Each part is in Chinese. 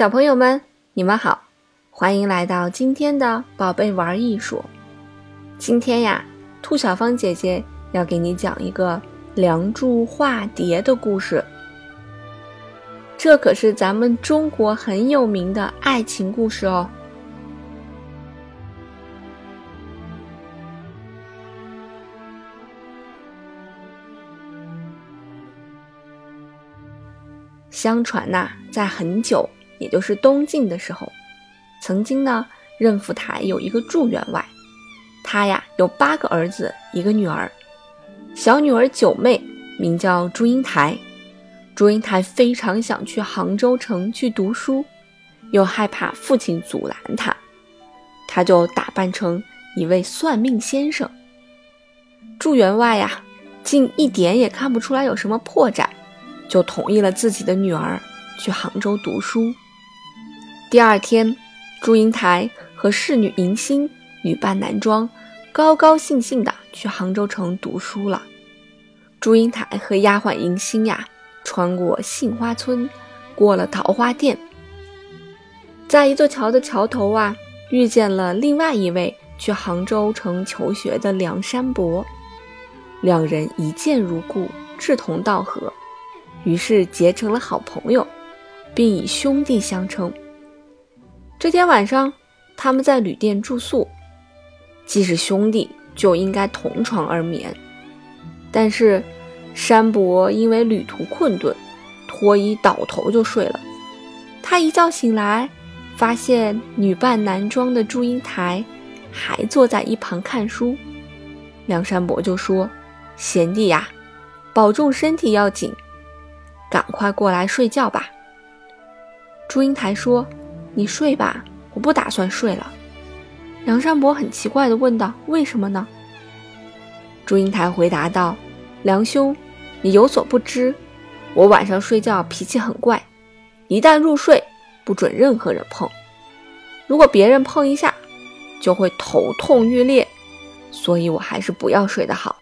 小朋友们，你们好，欢迎来到今天的宝贝玩艺术。今天呀，兔小芳姐姐要给你讲一个《梁祝化蝶》的故事。这可是咱们中国很有名的爱情故事哦。相传呐，在很久。也就是东晋的时候，曾经呢，任府台有一个祝员外，他呀有八个儿子，一个女儿，小女儿九妹名叫祝英台。祝英台非常想去杭州城去读书，又害怕父亲阻拦她，她就打扮成一位算命先生。祝员外呀，竟一点也看不出来有什么破绽，就同意了自己的女儿去杭州读书。第二天，祝英台和侍女迎新女扮男装，高高兴兴地去杭州城读书了。祝英台和丫鬟迎新呀，穿过杏花村，过了桃花店，在一座桥的桥头啊，遇见了另外一位去杭州城求学的梁山伯。两人一见如故，志同道合，于是结成了好朋友，并以兄弟相称。这天晚上，他们在旅店住宿。既是兄弟，就应该同床而眠。但是，山伯因为旅途困顿，脱衣倒头就睡了。他一觉醒来，发现女扮男装的祝英台还坐在一旁看书。梁山伯就说：“贤弟呀，保重身体要紧，赶快过来睡觉吧。”祝英台说。你睡吧，我不打算睡了。梁山伯很奇怪地问道：“为什么呢？”祝英台回答道：“梁兄，你有所不知，我晚上睡觉脾气很怪，一旦入睡，不准任何人碰。如果别人碰一下，就会头痛欲裂，所以我还是不要睡得好。”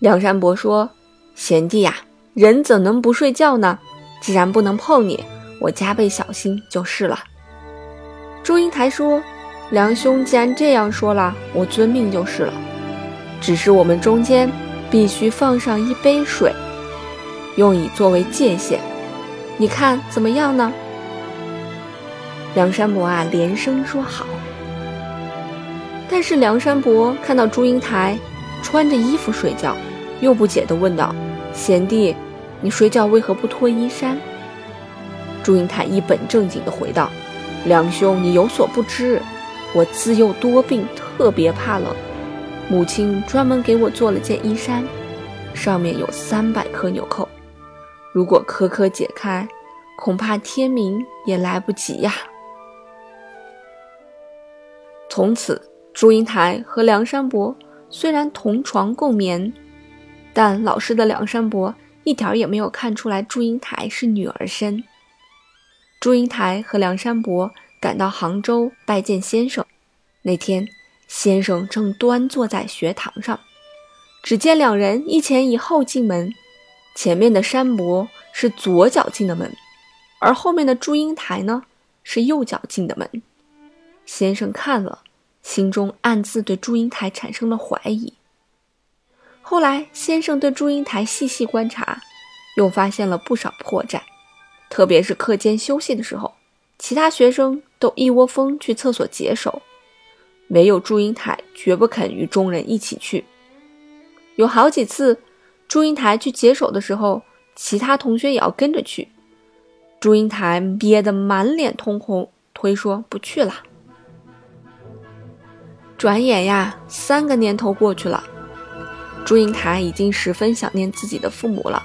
梁山伯说：“贤弟呀，人怎能不睡觉呢？既然不能碰你，我加倍小心就是了。”祝英台说：“梁兄既然这样说了，我遵命就是了。只是我们中间必须放上一杯水，用以作为界限。你看怎么样呢？”梁山伯啊，连声说好。但是梁山伯看到祝英台穿着衣服睡觉，又不解地问道：“贤弟，你睡觉为何不脱衣衫？”祝英台一本正经地回道。梁兄，你有所不知，我自幼多病，特别怕冷。母亲专门给我做了件衣衫，上面有三百颗纽扣，如果颗颗解开，恐怕天明也来不及呀。从此，祝英台和梁山伯虽然同床共眠，但老实的梁山伯一点也没有看出来祝英台是女儿身。祝英台和梁山伯赶到杭州拜见先生。那天，先生正端坐在学堂上，只见两人一前一后进门。前面的山伯是左脚进的门，而后面的祝英台呢是右脚进的门。先生看了，心中暗自对祝英台产生了怀疑。后来，先生对祝英台细细观察，又发现了不少破绽。特别是课间休息的时候，其他学生都一窝蜂去厕所解手，唯有祝英台绝不肯与众人一起去。有好几次，祝英台去解手的时候，其他同学也要跟着去。祝英台憋得满脸通红，推说不去了。转眼呀，三个年头过去了，祝英台已经十分想念自己的父母了。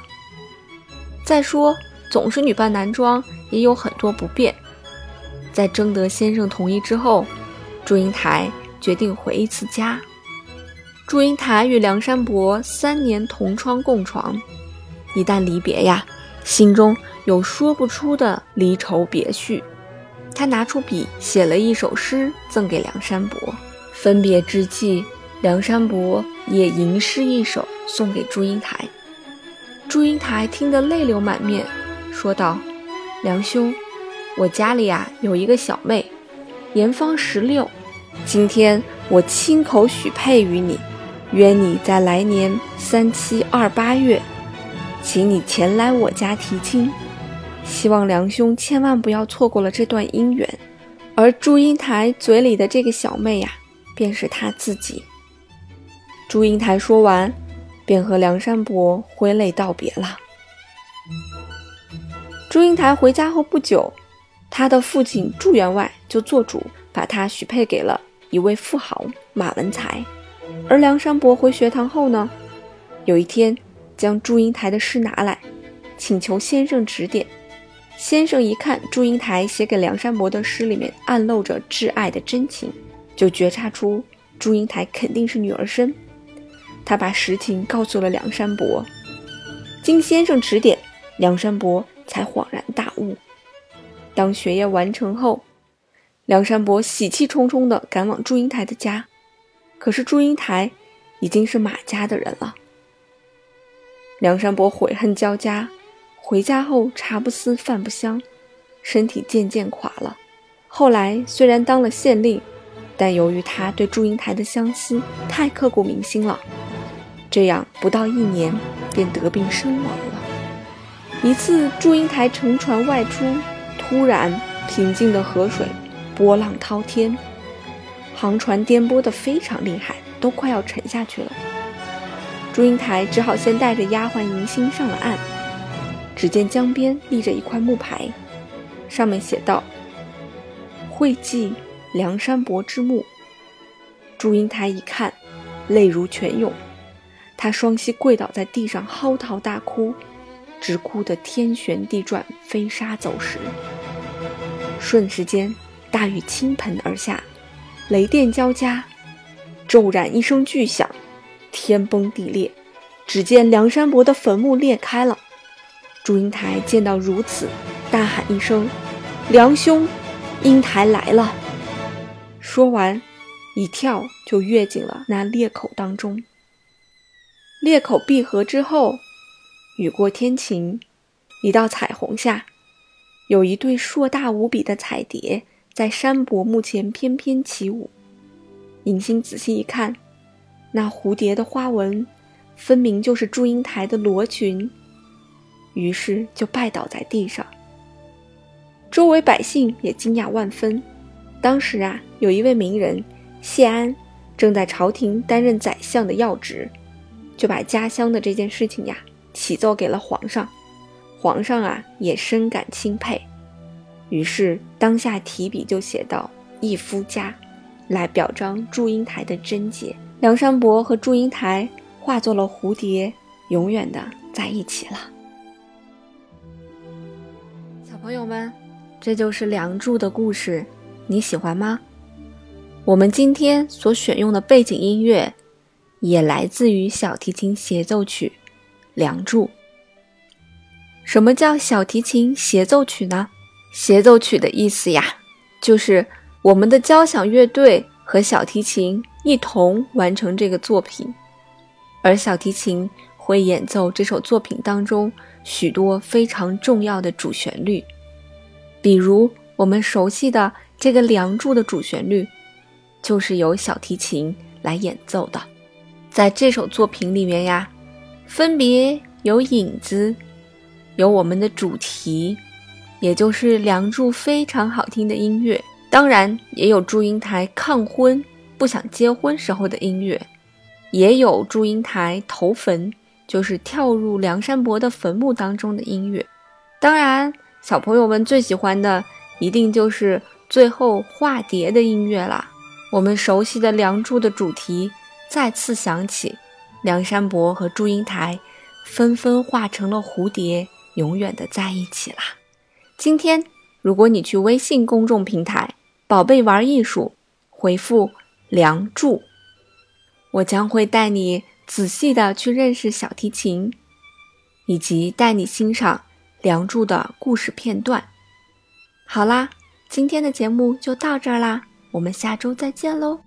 再说。总是女扮男装，也有很多不便。在征得先生同意之后，祝英台决定回一次家。祝英台与梁山伯三年同窗共床，一旦离别呀，心中有说不出的离愁别绪。他拿出笔写了一首诗赠给梁山伯。分别之际，梁山伯也吟诗一首送给祝英台。祝英台听得泪流满面。说道：“梁兄，我家里呀有一个小妹，年方十六，今天我亲口许配于你，约你在来年三七二八月，请你前来我家提亲。希望梁兄千万不要错过了这段姻缘。而祝英台嘴里的这个小妹呀，便是他自己。祝英台说完，便和梁山伯挥泪道别了。祝英台回家后不久。他的父亲祝员外就做主把他许配给了一位富豪马文才，而梁山伯回学堂后呢，有一天将祝英台的诗拿来，请求先生指点。先生一看祝英台写给梁山伯的诗里面暗露着挚爱的真情，就觉察出祝英台肯定是女儿身，他把实情告诉了梁山伯。经先生指点，梁山伯才恍然大悟。当学业完成后，梁山伯喜气冲冲地赶往祝英台的家。可是祝英台已经是马家的人了。梁山伯悔恨交加，回家后茶不思饭不香，身体渐渐垮了。后来虽然当了县令，但由于他对祝英台的相思太刻骨铭心了，这样不到一年便得病身亡了。一次，祝英台乘船外出。突然，平静的河水波浪滔天，航船颠簸得非常厉害，都快要沉下去了。祝英台只好先带着丫鬟迎新上了岸。只见江边立着一块木牌，上面写道：“会稽梁山伯之墓。”祝英台一看，泪如泉涌，她双膝跪倒在地上，嚎啕大哭，直哭得天旋地转，飞沙走石。瞬时间，大雨倾盆而下，雷电交加，骤然一声巨响，天崩地裂。只见梁山伯的坟墓裂开了。祝英台见到如此，大喊一声：“梁兄，英台来了！”说完，一跳就跃进了那裂口当中。裂口闭合之后，雨过天晴，一道彩虹下。有一对硕大无比的彩蝶在山伯墓前翩翩起舞。尹新仔细一看，那蝴蝶的花纹分明就是祝英台的罗裙，于是就拜倒在地上。周围百姓也惊讶万分。当时啊，有一位名人谢安正在朝廷担任宰相的要职，就把家乡的这件事情呀启奏给了皇上。皇上啊，也深感钦佩，于是当下提笔就写到“一夫家”，来表彰祝英台的贞洁。梁山伯和祝英台化作了蝴蝶，永远的在一起了。小朋友们，这就是《梁祝》的故事，你喜欢吗？我们今天所选用的背景音乐，也来自于小提琴协奏曲《梁祝》。什么叫小提琴协奏曲呢？协奏曲的意思呀，就是我们的交响乐队和小提琴一同完成这个作品，而小提琴会演奏这首作品当中许多非常重要的主旋律，比如我们熟悉的这个《梁祝》的主旋律，就是由小提琴来演奏的。在这首作品里面呀，分别有影子。有我们的主题，也就是《梁祝》非常好听的音乐，当然也有祝英台抗婚不想结婚时候的音乐，也有祝英台投坟，就是跳入梁山伯的坟墓当中的音乐。当然，小朋友们最喜欢的一定就是最后化蝶的音乐啦。我们熟悉的《梁祝》的主题再次响起，梁山伯和祝英台纷纷化成了蝴蝶。永远的在一起啦！今天，如果你去微信公众平台“宝贝玩艺术”回复“梁祝”，我将会带你仔细的去认识小提琴，以及带你欣赏《梁祝》的故事片段。好啦，今天的节目就到这儿啦，我们下周再见喽！